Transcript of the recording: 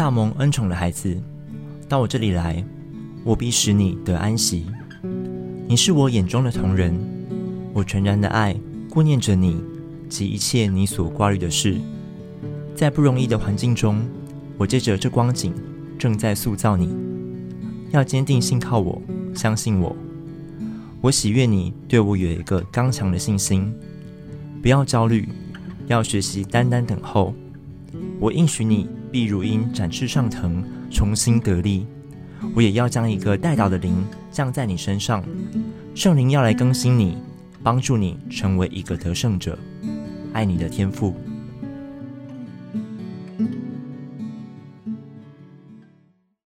大蒙恩宠的孩子，到我这里来，我必使你得安息。你是我眼中的同人，我全然的爱顾念着你及一切你所挂虑的事。在不容易的环境中，我借着这光景正在塑造你，要坚定信靠我，相信我。我喜悦你对我有一个刚强的信心，不要焦虑，要学习单单等候。我应许你必如鹰展翅上腾，重新得力。我也要将一个代祷的灵降在你身上，圣灵要来更新你，帮助你成为一个得胜者。爱你的天赋。